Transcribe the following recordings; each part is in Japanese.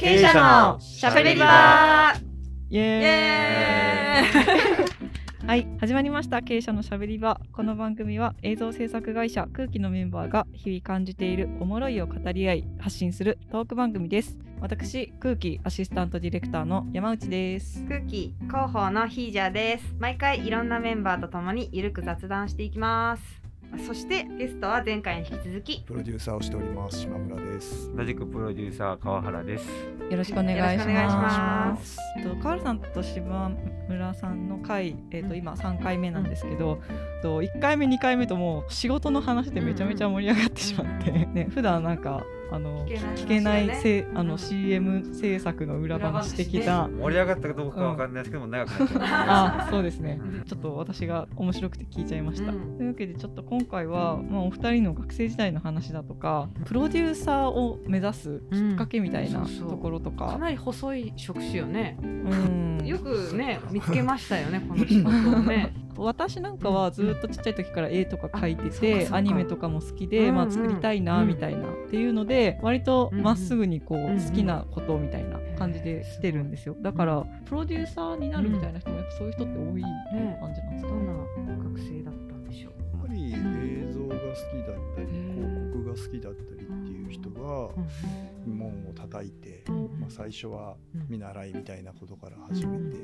経営者のしゃべり場。イエーイ。はい始まりました。経営者のしゃべり場。この番組は映像制作会社空気のメンバーが日々感じているおもろいを語り合い発信するトーク番組です。私空気アシスタントディレクターの山内です。空気広報のヒージャーです。毎回いろんなメンバーとともにゆるく雑談していきますそしてゲストは前回に引き続きプロデューサーをしております島村です。同じくプロデューサー川原です。よろしくお願いしまますと川原さんと島村さんの回、えっと、今3回目なんですけど、えっと1回目2回目ともう仕事の話でめちゃめちゃ盛り上がってしまって、ね普段なんかあの聞けないね。聞けないせあのうん CM 制作の裏話的な盛り上がったかどうかわかんないですけども、長くなっちゃった。あそうですね。うんちょっと私が面白くて聞いちゃいました、うん。というわけでちょっと今回は、まあ、お二人の学生時代の話だとかプロデューサーを目指すきっかけみたいなうん。そうそう。ところとか、かなり細い職種よね。うん。よくね見つけましたよねこの仕事をね私なんかはずっとちっちゃい時から絵とか描いててアニメとかも好きで、うんうんまあ、作りたいなみたいな、っていうので割とまっすぐにこう、うんうん好きなことみたいな感じで来てるんですよ。だからプロデューサーになるみたいな人もやっぱそういう人って多い感じなんですか、どんな学生だったんでしょう？やっぱり映像が好きだったり広告が好きだったりっていう人が門を叩いて、うんまあ、最初はうん。見習いみたいなことから始めて、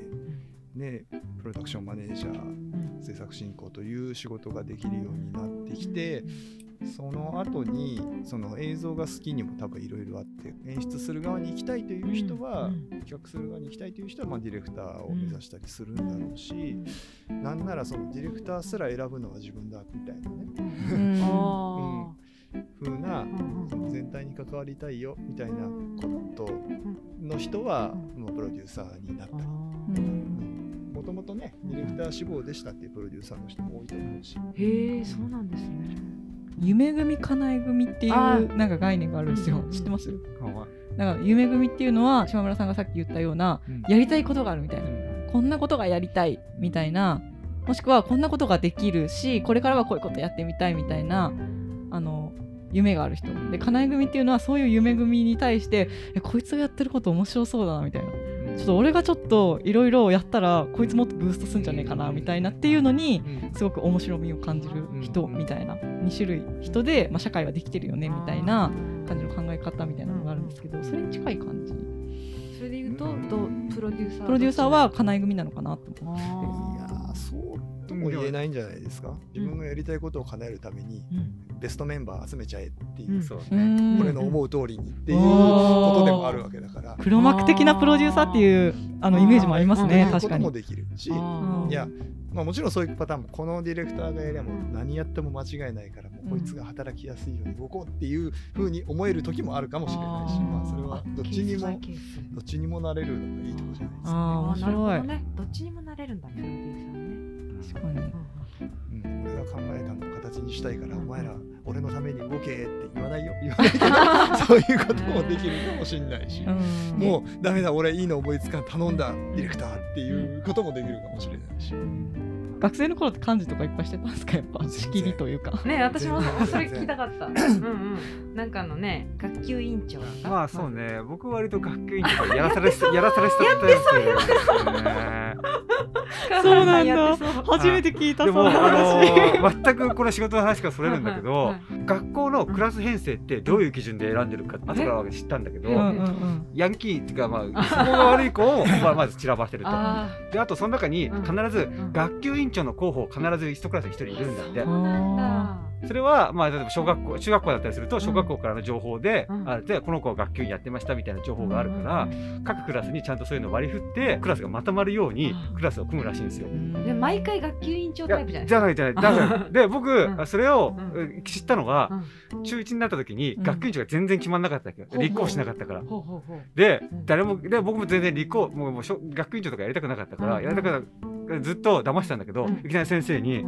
ね、プロダクションマネージャー制作進行という仕事ができるようになってきてその後にその映像が好きにも多分いろいろあって演出する側に行きたいという人は、企画する側に行きたいという人は、まあ、ディレクターを目指したりするんだろうし、なんならそのディレクターすら選ぶのは自分だみたいなね。うん。あ風な全体に関わりたいよみたいなことの人は、まあ、プロデューサーになった。りうんもともとねディレクター志望でしたっていうプロデューサーの人も多いと思うし。へえそうなんですね。夢組かなえ組っていあうなんか概念があるんですよ。知ってます？はなんか夢組っていうのは島村さんがさっき言ったようなやりたいことがあるみたいな。こんなことがやりたいみたいな。もしくはこんなことができるしこれからはこういうことやってみたいみたいなあの夢がある人。でかなえ組っていうのはそういう夢組に対してえこいつがやってること面白そうだなみたいなちょっと俺がちょっといろいろやったらこいつもっとブーストするんじゃねえかなみたいなっていうのにすごく面白みを感じる人みたいな2種類人で、まあ、社会はできてるよねみたいな感じの考え方みたいなのがあるんですけどそれに近い感じ。それで言うとどうプロデューサープロデューサーはかなえ組なのかなと思って。いやそうとも言えないんじゃないですか。自分がやりたいことを叶えるためにベストメンバー集めちゃえっていう、うん。そううね。ん。俺の思う通りにっていうことでもあるわけだから。黒幕的なプロデューサーっていうあのイメージもありますねうん。確かに。こともできるし、うん。いや、まあ、もちろんそういうパターンもこのディレクターがやりゃもう何やっても間違いないからもうこいつが働きやすいように動こうっていうふうに思える時もあるかもしれないしまあ、それはどっちにもどっちにもなれるのがいいとこじゃないですか、ああ面あーなるほ白いどね。どっちにもなれるんだプロデューサーね。確かに。うん、俺が考えたのを形にしたいからお前ら俺のために動けって言わないよ。言わないけどそういうこともできるかもしれないし、うん。もうダメだ俺いいの思いつかん頼んだディレクターっていうこともできるかもしれないし、学生の頃って漢字とかいっぱいしてたんですか？やっぱ。仕切りというか。ね私もそれ聞きたかった。うんうん。なんかあのね学級委員長だったまあそうね、僕割と学級委員とかやらされし やらされしたタイプですね。そうなんだ。やってそう。初めて聞いたでもその話。あの全くこれ仕事の話からそれるんだけどはいはい、学校のクラス編成ってどういう基準で選んでるか後から知ったんだけどえ、うんうんうん。ヤンキーっていうかまあそこが悪い子をまあまず散らばしてると。あであとその中にうん必ずん学級委員長の候補必ず一クラスに一人いるんだって。ーそれはまあ例えば小学校中学校だったりすると小学校からの情報で、うん。あでこの子は学級委員やってましたみたいな情報があるから、各クラスにちゃんとそういうのを割り振ってクラスがまとまるようにうん。クラスを組むらしいんですよ。で毎回学級委員長いタイプじゃないやじゃないじゃないだからで僕、うん。それを、知ったのが、うん。中1になった時にうん。学級委員長が全然決まんなかったわけよ、ほうほう立候補しなかったから。でうん。誰もで僕も全然立候補もうもう学級委員長とかやりたくなかったから、うん。やりたくなずっと騙してたんだけど、うん。いきなり先生に、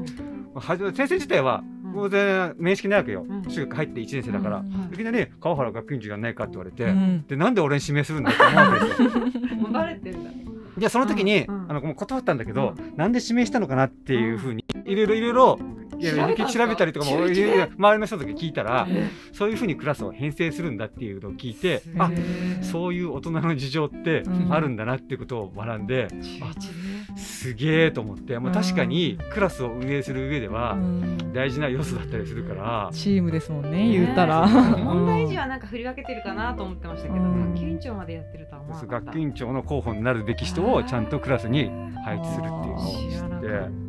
先生自体はうん。もう全然面識ないわけよ、うん。中学入って1年生だから、うん。い。きなり川原学級委員長やんないかって言われて、うん。でなんで俺に指名するんだって思うわけですよ。もうバレてんだ。でその時に、あのもう断ったんだけど、なんで指名したのかなっていうふうにいろいろいろいろいや調べたりとかも周りの人とか聞いたらえそういうふうにクラスを編成するんだっていうのを聞いてあへーそういう大人の事情ってうん。あるんだなっていうことを学んで、中一ですげえと思って、まあ、確かにクラスを運営する上ではうん。大事な要素だったりするから、チームですもんね言ったら、問題児はなんか振り分けてるかなと思ってましたけど、うん。学級委員長までやってるとは思わなかった。学級委員長の候補になるべき人をちゃんとクラスに配置するっていうのを知らなかっ知って。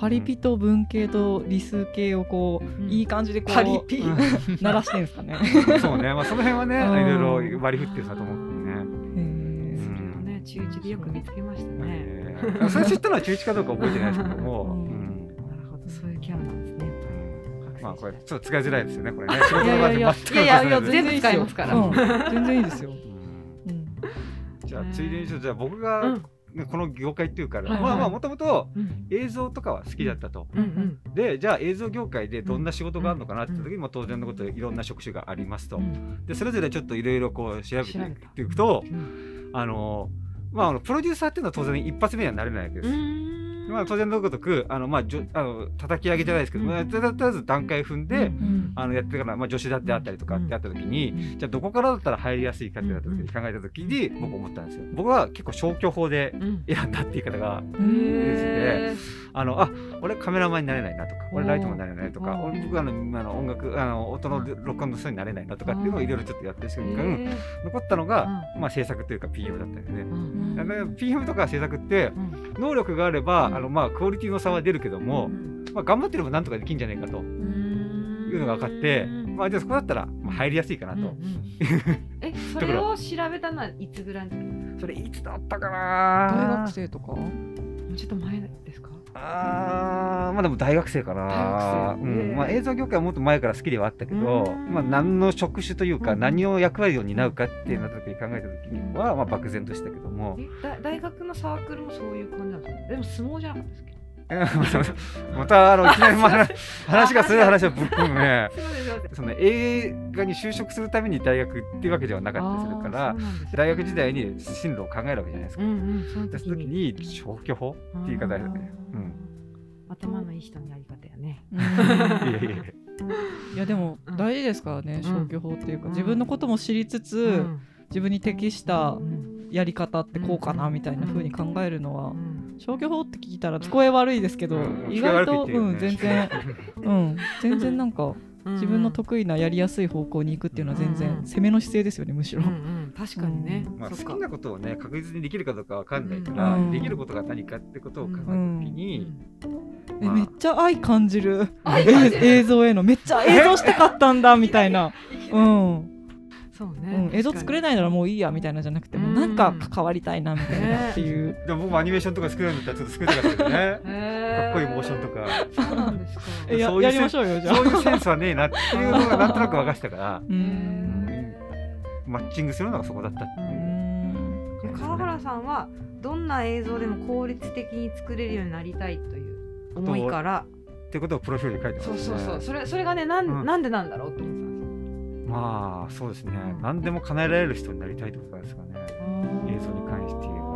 パリピと文系と理数系をこう、うん。いい感じでこうパリピ。う ん鳴らしてんですかね。そうね、まあ、その辺はね、いうん。ろいろ割り振ってるさと思ってね。へたーそれをね中一でよく見つけましたね、えー最初知ったのは中1かどうか覚えてないですけども、なるほどそういうキャラなんですね。うん。まあこれちょっと使いづらいですよね、これね。仕事いやいやいや。全くいやいや全部使いますから。うん。全然いいですよ。じゃあついでにちょっとじゃあ僕うがこの業界っていうから、はいはい。まあまあもともとうん。映像とかは好きだったと。うんうん。でじゃあ映像業界でどんな仕事があるのかなって時にも当然のことでいろんな職種がありますと。うん。でそれぞれちょっといろいろこう調べていくとうんあのまああのプロデューサーっていうのは当然一発目にはなれないわけです。まあ、当然のごとくあの、まあ、じょあの叩き上げじゃないですけど、うんまあ、とりあえず段階踏んで、うんあのやってから、まあ、助手だってあったりとかってあった時に、じゃあどこからだったら入りやすいかってなった時に考えた時に僕思ったんですよ。僕は結構消去法でうん。選んだって言い方がへあのあ俺カメラマンになれないなとか俺ライトマンになれないとか俺僕あのあの音楽あの音の録音の人になれないなとかっていうのをいろいろちょっとやってる瞬間残ったのが、まあ、制作というか PM だったんですね。うん。だから PM とか制作ってうん。能力があれば、うん。あのまあクオリティの差は出るけども、まあ、頑張ってればなんとかできるんじゃないかというのが分かって、まあ、じゃあそこだったらまあ入りやすいかなと、うんうん えそれを調べたのはいつぐらいの時？もそれいつだったか大な学生とか？うちょっと前ですか？あーまあでも大学生かな。大学生うん。まあ、映像業界はもっと前から好きではあったけど、うん。まあ、何の職種というか、うん。何を役割を担うかってなった時に考えた時には、まあ、漠然としたけども。大学のサークルもそういう感じなんですか？でも相撲じゃなかったですっけ またあのいきなりまあ話がそういう話をぶっ込むね。その映画に就職するために大学っていうわけではなかったりするからね。大学時代に進路を考えるわけじゃないですか。うんうんその時に消去法って言い方だよね。うん。頭のいい人のやり方やね。うん。いやいやいや。いやでもうん。大事ですからねん。消去法っていうか。うん。自分のことも知りつつうん。自分に適したうん。やり方ってこうかなみたいな風に考えるのはうん消去法って聞いたら聞こえ悪いですけどうん。意外とね。うん全然 うん。全然なんか自分の得意なやりやすい方向に行くっていうのは全うん。然攻めの姿勢ですよねむしろ。うんうん。確かにね。まあ、好きなことをね確実にできるかどうかわかんないから、うん。できることが何かってことを考えた時に、まあえめっちゃ愛感じる。愛感じる。え映像への。めっちゃ映像したかったんだみたいな。うんそううねん、映像作れないならもういいやみたいなじゃなくても、うんなんか関わりたいなみたいなっていう、でも僕もアニメーションとか作れるんだったらちょっと作りた かったけどねかっかこいいモーションとか。そうなんですか。そういうやりましょうよじゃあ。そういうセンスはねえなっていうのがなんとなく分かってたから。うーん。マッチングするのがそこだったっていう。川原さんはどんな映像でも効率的に作れるようになりたいという思いから。ってことをプロフィールに書いてますね。そうそうそう。それそれがねなん,、うん。なんでなんだろうと思ってまあそうですね、うん。何でも叶えられる人になりたいってことなんですかね。映像に関して言えば。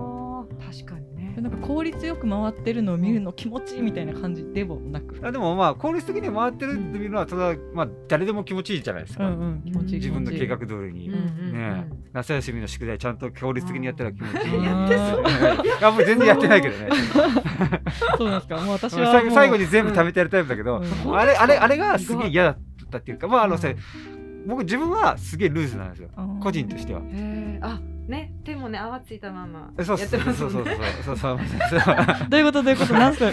確かにね。なんか効率よく回ってるのを見るの気持ちいいみたいな感じでもなく、あでもまあ効率的に回ってるっていうのはただまあ誰でも気持ちいいじゃないですか。うんうん、気持ちいい自分の計画通りに。うんうんうんね。夏休みの宿題ちゃんと効率的にやったら気持ちいい。うん やってそうあもう全然やってないけどね。そうなんですか。もう私は最後に全部食べてやるタイプだけど、うん。あれあれあれがすげえ嫌だったっていうかまああのさうん僕自分はすげえルーズなんですよ。うん。個人としては。あね。手もね泡ついたままそうやっそうそう。そてますもね。うんそうそうそうそうどういうことどういうこと何すあ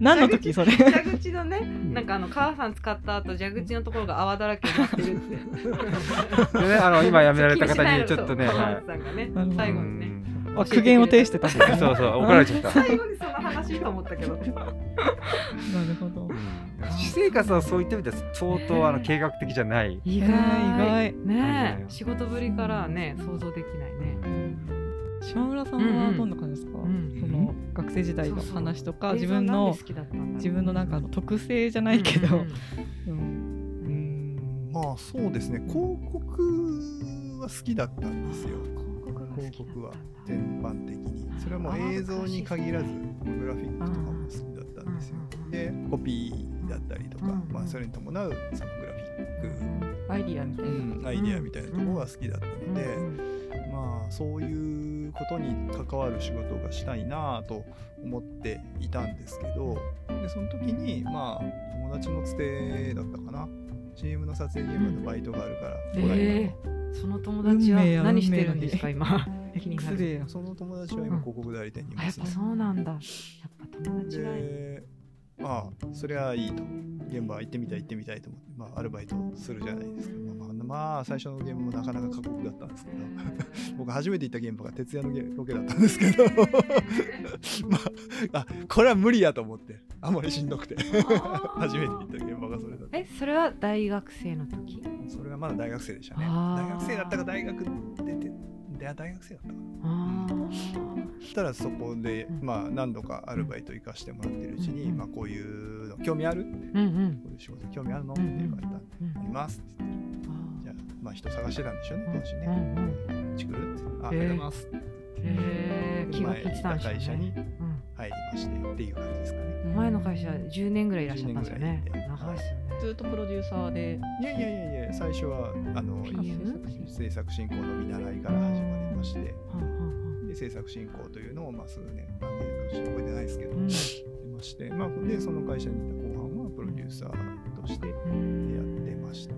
何すの時それ蛇口のねなんかあの川さん使った後蛇口のところが泡だらけになってるってでねあの今辞められた方にちょっっとね、川は原さんがね最後にねあ苦言を呈してたい、そうそう怒られちゃった。最後にその話と思ったけど。なるほど。私生活はそういった意味では相当あの計画的じゃない。意へー意外。ね。え仕事ぶりからはね想像できないね島村さんはどんな感じですか、うん。その学生時代の話とか自分の自分のなんかあの特性じゃないけど、うんうんうん。まあそうですね。広告は好きだったんですよ広告は全般的に。それはもう映像に限らずグラフィックとかも好きだったんですよ。うんうんうん。でコピーだったりとか、うんうんまあ、それに伴うサブグラフィッアイディアみたいな、ク、アイディアみたいなところが好きだったので、うんまあそういうことに関わる仕事がしたいなと思っていたんですけどでその時にまあ友達のつてだったかな。CM の撮影現場のバイトがあるから、えほらえその友達は何してるんですか今？その友達は今広告代理店にいます。ねあやっぱ。そうなんだ。やっぱ友達がでああそれはいいと。現場行ってみたい行ってみたいと思って、まあ、アルバイトするじゃないですか、まあ、まあ、まあ最初の現場もなかなか過酷だったんですけど。僕初めて行った現場が徹夜のゲロケだったんですけど。まああこれは無理やと思って。あんまりしんどくて。初めて行った現場がそれだった。えそれは大学生の時？それがまだ大学生でしたね。大学生だったか大学出て大学生だったかそしたらそこで、うんまあ、何度かアルバイト行かしてもらってるうちに、うん。まあ、こういうの興味ある？ーうんうん。こういう仕事興味あるの？って言われたんで、うんありますって言って。じゃあ、まあ、人探してたんでしょうね、当時うんね。うち来る？ってあ、ありがとうございます。へえ気が利いてた会社にね入りましてっていう感じですかね。うん前の会社10年ぐらいいらっしゃったんですよね。10年ぐらいいて。長いですよねずっとプロデューサーで。いやいやいやいや、最初はあの？制作進行。の見習いから始まりまして、で制作進行というのをまあ数年、何年か覚えてないですけど、うん。まして、まあ、で、その会社にいた後半はプロデューサーとしてやうんってました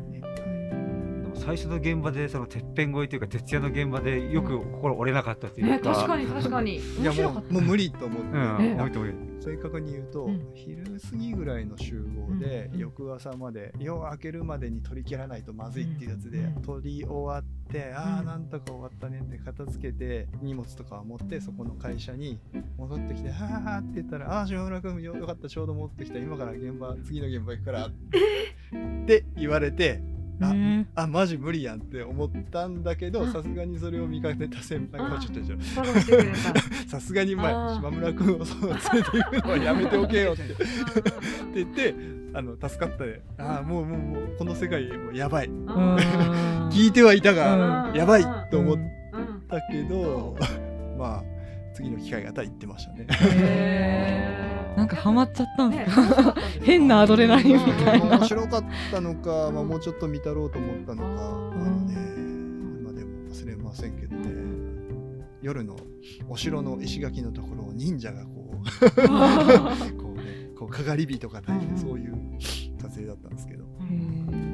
最初の現場でそのてっぺん越えというか徹夜の現場でよく心折れなかったっていうか、ね確かに確かに。いやもう面白かった。もう無理と思って、うん、え思いと正確に言うと、うん。昼過ぎぐらいの集合で、うん。翌朝まで夜明けるまでに取り切らないとまずいっていうやつで、うん。取り終わって、ああうんなんとか終わったねって片付けて荷物とかを持ってそこの会社に戻ってきて「はあ」って言ったら「ああ島村君よよかったちょうど持ってきた今から現場次の現場行くから」って言われて。あね。あマジ無理やんって思ったんだけどうん。さすがにそれを見かけた先輩がちょっとちょっとフォローしてくれた。さすがに前島村君をそう連れて行くのはやめておけよって。って言ってあの助かったで。ああもうもうもうこの世界もうやばい。聞いてはいたが、うん。やばいと思っうん。たけど、まあ次の機会があったら行ってましたね。なんかハマっちゃったんでねすか、変なアドレナリンみたいな。面白かったのか、まあ、もうちょっと見たろうと思ったのか、あーまあね、今でも忘れませんけどね。夜のお城の石垣のところを忍者がこう こうねこうかがり火とか焚いてそういう撮影だったんですけど。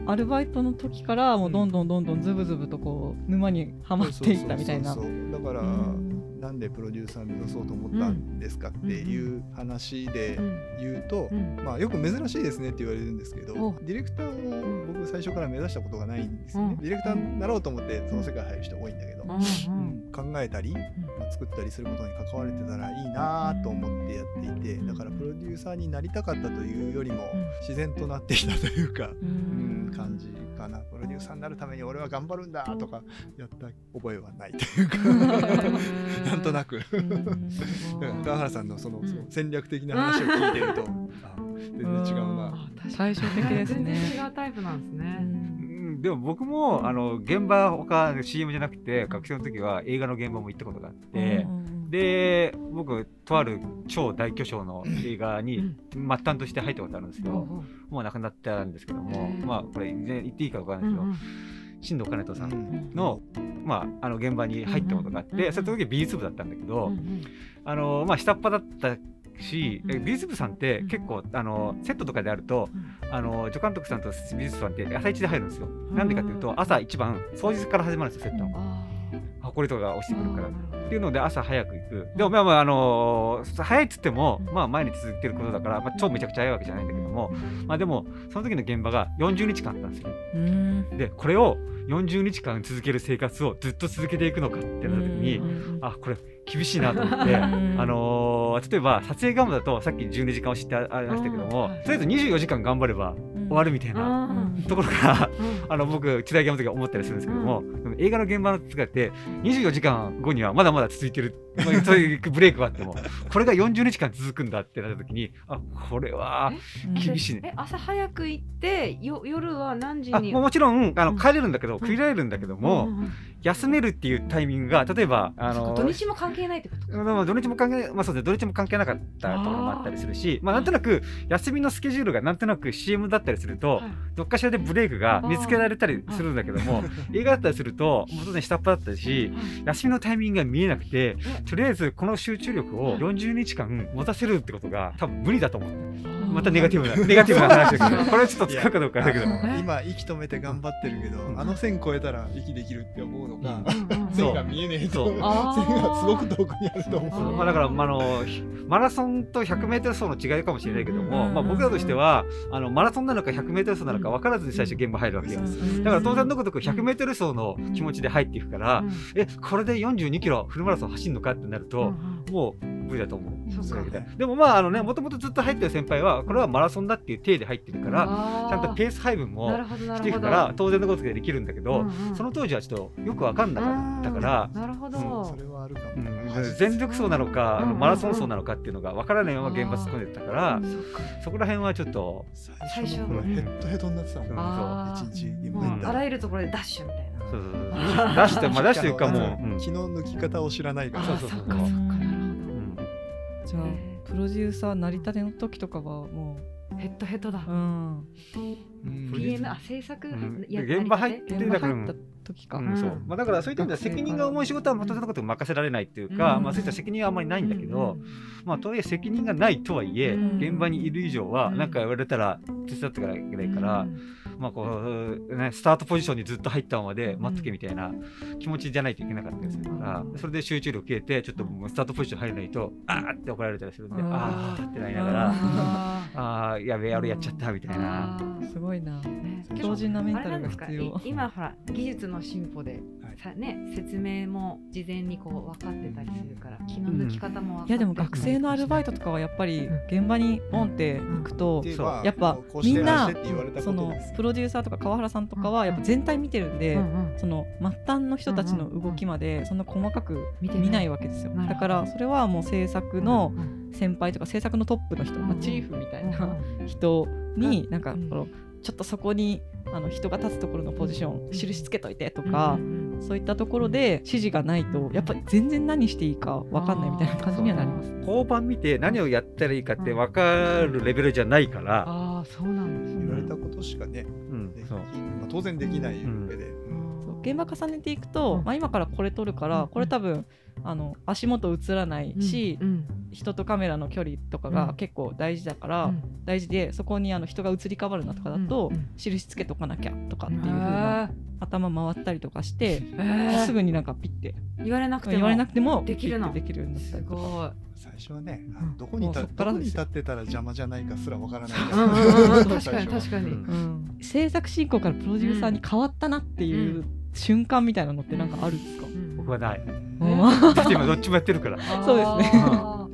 アルバイトの時からもうどんどんどんどんズブズブとこう沼にはまっていったみたいな。だから、うんなんでプロデューサー目指そうと思ったんですかっていう話で言うと、うん。まあ、よく珍しいですねって言われるんですけどお。ディレクターを僕最初から目指したことがないんですよね、うん。ディレクターになろうと思ってその世界入る人多いんだけど、うん。うん。考えたり、まあ作ったりすることに関われてたらいいなと思ってーサーになりたかったというよりも自然となってきたというか、うん、感じかな。プロデューサーになるために俺は頑張るんだとかやった覚えはないというか。なんとなく。だから川原さんのそのうん。その戦略的な話を聞いてると、あ全然違うな。あ確かに。対照的ですね。全然違うタイプなんですね。うん。でも僕もあの現場他 CM じゃなくて学生の時は映画の現場も行ったことがあって、で僕とある超大巨匠の映画に末端として入ったことあるんですけど、もう亡くなったんですけども、うんまあこれ言っていいかわからないですけど、新藤兼人さんの,、まあ、あの現場に入ったことがあって、うんその時は美術部だったんだけど、あのまあ、下っ端だったし、美術部さんって結構あのセットとかであるとあの助監督さんと美術部さんって朝一で入るんですよ。なんでかっていうと朝一番掃除から始まるんですよセット。の。埃とかが落ちてくるから。っていうので朝早く行く。でもまあまああのー早いっつってもまあ前に続いてることだから、まあ、超めちゃくちゃ早いわけじゃないんだけども、まあでもその時の現場が40日間あったんですよ。うん。でこれを40日間続ける生活をずっと続けていくのかってなった時に、あこれ厳しいなと思って、うん。あのー例えば撮影現場だとさっき12時間押しってありましたけども、うんとりあえず24時間頑張れば終わるみたいな。ところからあの僕時代現場の時は思ったりするんですけども、でも映画の現場の時って24時間後にはまだまだ続いてるそういうブレイクがあってもこれが40日間続くんだってなった時にあこれはうん。厳しいね。え朝早く行ってよ夜は何時に？あもちろんあのうん。帰れるんだけど区切られるんだけども、休めるっていうタイミングが例えばあの土日も関係ないってことか。まあ、土日も関係まあ、そうですね、土日も関係なかったところもあったりするし、まあ、なんとなく休みのスケジュールがなんとなく CM だったりすると、はい。どっかしらでブレイクが見つけられたりするんだけども、映画だったりすると、もう当然下っ端だったりし、休みのタイミングが見えなくて、とりあえずこの集中力を40日間持たせるってことが多分無理だと思う。またネガティブな、ネガティブな話だけど、これはちょっと使うかどうかだけど今息止めて頑張ってるけど、うん。あの線超えたら息できるって思うのか、うん。うん。そう線が見えねえと線がすごく遠くにあると思そう。う。まあ、だから、まあ、あのマラソンと 100m 走の違いかもしれないけども、うん。まあ、僕らとしてはあのマラソンなのか 100m 走なのか分からずに最初現場入るわけよ。うんだから当然のごとく 100m 走の気持ちで入っていくから、うん。えこれで42キロフルマラソン走るのかってなるうんと、もう無理だと思う。ででもまああのねもともとずっと入ってる先輩はこれはマラソンだっていう体で入ってるからちゃんとペース配分もしていくから当然のことでできるんだけど、うんうん。その当時はちょっとよく分かんなかったから。なるほど、うん。それはあるかも。うん。全力走なのか、あのうんうん。うんマラソン走なのかっていうのが分からないまま現場突っ込んでたから、そこら辺はちょっと、最初の頃。ヘッドヘッドになってたもん。うん。あー。一日あらゆるところでダッシュみたいな。そうそうそう。出して、まあ、出してるかもう、うん。気の抜き方を知らないから。そうそうそう。あそっかそっか。なるうん。じゃあへプロデューサーなりたての時とかはもほどヘッドヘッドだ。う、うん、うん。PM あ制作うん。や現場入ってだか。ら入った時か、うんそう。うん。まあ、だからそういった意味では責任が重い仕事はまたそのこと任せられないっていうか、うん。まあ、そういった責任はあんまりないんだけど、うん。まあ、とはいえ責任がないとはいえ、うん。現場にいる以上はうん。何か言われたら手伝ってからいけないから、うんまあこうね、スタートポジションにずっと入ったままで待っとけみたいな気持ちじゃないといけなかったりするから、うん。それで集中力切れてちょっともうスタートポジション入らないとあーって怒られたりするんで、うんあーってなりながら、ああーやべえあれやっちゃったみたいな。すごいな。ね強靭なメンタルが必要。い今ほら技術の進歩で、はい。さね説明も事前にこう分かってたりするから気の抜き方も分かっていやでも学生のアルバイトとかはやっぱり現場にポンって行くと、やっぱみんなそのプロデューサーとか川原さんとかはやっぱ全体見てるんで、うんうん。その末端の人たちの動きまでそんな細かく見てない見ないわけですよだからそれはもう制作のうん先輩とか制作のトップの人、まあ、うん。チーフみたいうんな人になんかうん。このちょっとそこにあの人が立つところのポジションん印つけといてとうんかうん。そういったところで指示がないとやっぱり全然何していいか分かんないみたいな感じにはなります。交番見て何をやったらいいかって分かるレベルじゃないから、ああそうなんですね。言われたことしかね、そう。まあ、当然できない上で、そう現場重ねていくと、うん。まあ、今からこれ撮るかうん。らこれ多分あの足元映らないし、うん人とカメラの距離とかうん。が結構大事だから、うん。大事でそこにあの人が移り変わるなとかだと、うんうん。印つけとかなきゃとかっていうふうへなー。頭回ったりとかして、えー。すぐになんかピッて。言われなくても言われなくてもできるの？できるようになったすりとか。ごい。最初はね、うん。どこに立ってたら邪魔じゃないかすらわからないうんうん。うん。うん。確かに確かに、うん。うん。制作進行からプロデューサーに変わったなっていう瞬間みたいなのってなんかあるんですか、うん僕はない。だって今どっちもやってるから。そうですね。でも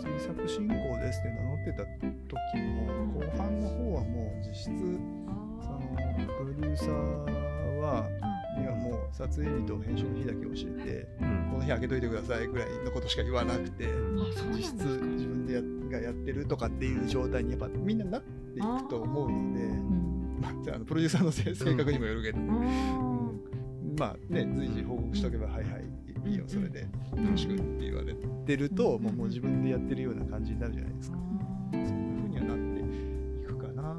制作進行ですって名乗ってた時も後半の方はもう実質そのプロデューサーはいやもう撮影日と編集の日だけ教えてうん。この日開けといてくださいぐらいのことしか言わなくてうなん実質自分でやがやってるとかっていう状態にやっぱみんななっていくと思うのでうん。まあ、あのプロデューサーの性性格にもよるけど、ううんんまあね随時報告しとけば、はいはいいいよそれでよろしくって言われてると、うん。もうもう自分でやってるような感じになるじゃないですか、そういうふうにはなっていくかな、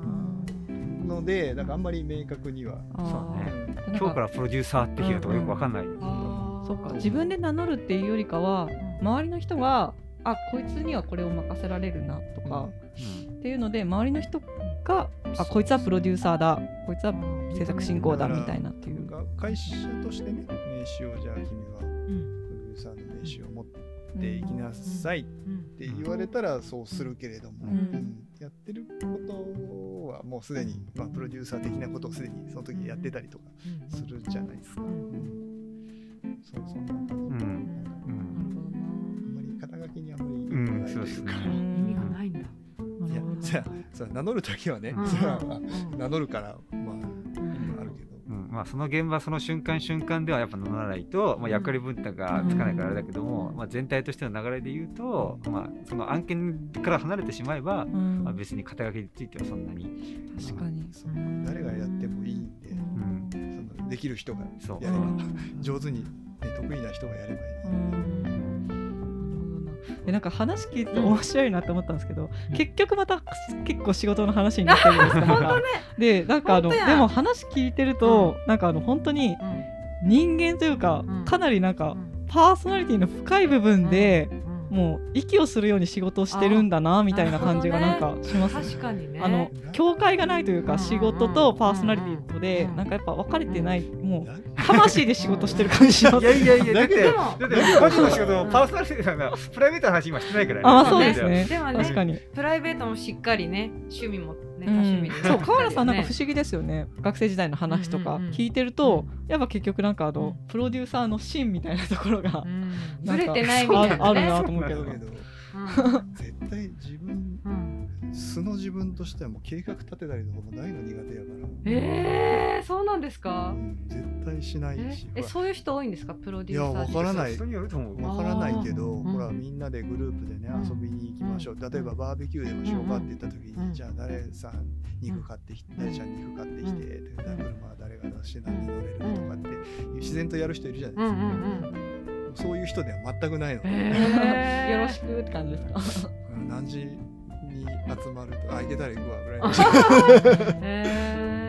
のでだからあんまり明確には、そうね。なん。か今日からプロデューサーって日だとかよくわかんない。そうか。自分で名乗るっていうよりかは周りの人があこいつにはこれを任せられるなとか、っていうので周りの人があこいつはプロデューサーだ。こいつは制作進行だみたいなっていう。が会社としてね名刺をじゃあ君はうん。プロデューサーの名刺を持っていきなさいっうん。て言われたらそうするけれども、うん。うん。やってることはもうすでに、まあ、プロデューサー的なことをすでにその時やってたりとかするじゃないですか。うん。そうそんな感じ、うん。なんかうん。あんまり肩書きにあんまり意味うんがないというか、うん意味がないんだ。いやじゃあ名乗る時はね、うん。名乗るからまあ、まあ、その現場その瞬間瞬間ではやっぱ乗らないと、まあ、役割分担がつかないからあれだけども、うん。まあ、全体としての流れで言うと、まあ、その案件から離れてしまえば、うん。まあ、別に肩書きについてはそんなに、確かに。そう。誰がやってもいいんで、うん、そのできる人がそうやればう。ん上手に、ね、得意な人がやればいい、うんでなんか話聞いてて面白いなって思ったんですけど、結局また結構仕事の話になってるんですかなんかでなんかあのでも話聞いてると、なんかあの本当に人間というか、うん。かなりなんかパーソナリティの深い部分で、うんもう息をするように仕事をしてるんだなみたいな感じがなんかします、確かにね。あの境界がないといううんか仕事とパーソナリティとでうんなんかやっぱ分かれてないもうな魂で仕事してる感じします。いやいやいやだってだって個人の仕事をパーソナリティなプライベートの話今してないからね。あまあそうですね。でもね確かに。プライベートもしっかりね趣味もね多うん。趣味でそう川原さんなんか不ね思議ですよね。学生時代の話とかうんうんうん。聞いてると、やっぱ結局なんかあの、うん。プロデューサーの芯みたいなところが、うん。ずれてないみたいなね。あるなと思うけど。絶対自分うん。素の自分としてはもう計画立てたりとかもないの苦手やから、えー、そうなんですか？うん絶対しないえし。え？そういう人多いんですか？プロデューサーいやわからない。人によると思う。わからないけど、ほらみんなでグループでね、うん。遊びに行きましょう。例えばバーベキューでもしようかって言った時に、うん。じゃあ誰さん肉買ってきて、誰ちゃん肉買ってきて、で車は誰が出して何に乗れるとかって自然とやる人いるじゃないうんですか、うんうんそういう人では全くないの、へー。よろしくって感じですか？うん。何時に集まるとあ行けたら行くわぐらいの。へ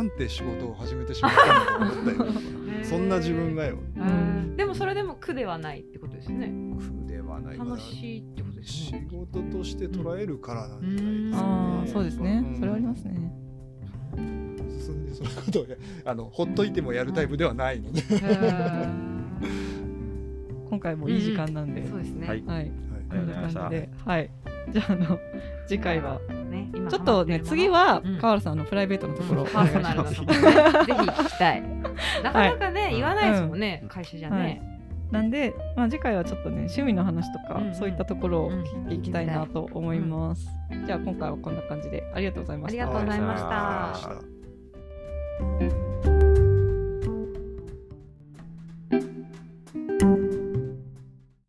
なんて仕事を始めてしまったのか思ったよ。そんな自分がよ。うん。でもそれでも苦ではないってことですね。苦ではない。楽しいってことです仕ね。事として捉えるからなんじゃないですか、ね。ああそうですね、うん。それはありますね。進んでそのことをやあのほっといてもやるタイプではないので、今回もいい時間なんで、そうですね、はい。はい。はい。こんな感じで。はい。じゃああの次回はね今ちょっとね次はうん川原さんのプライベートのところ。パーソナルなところ。ねぜひ聞きたい。なかなかね、い。言わないですもんね、会社じゃね、はい。なんで、まあ、次回はちょっとね趣味の話とか、そういったところを聞いていきたいなと思います、じゃあ今回はこんな感じで。ありがとうございました。ありがとうございました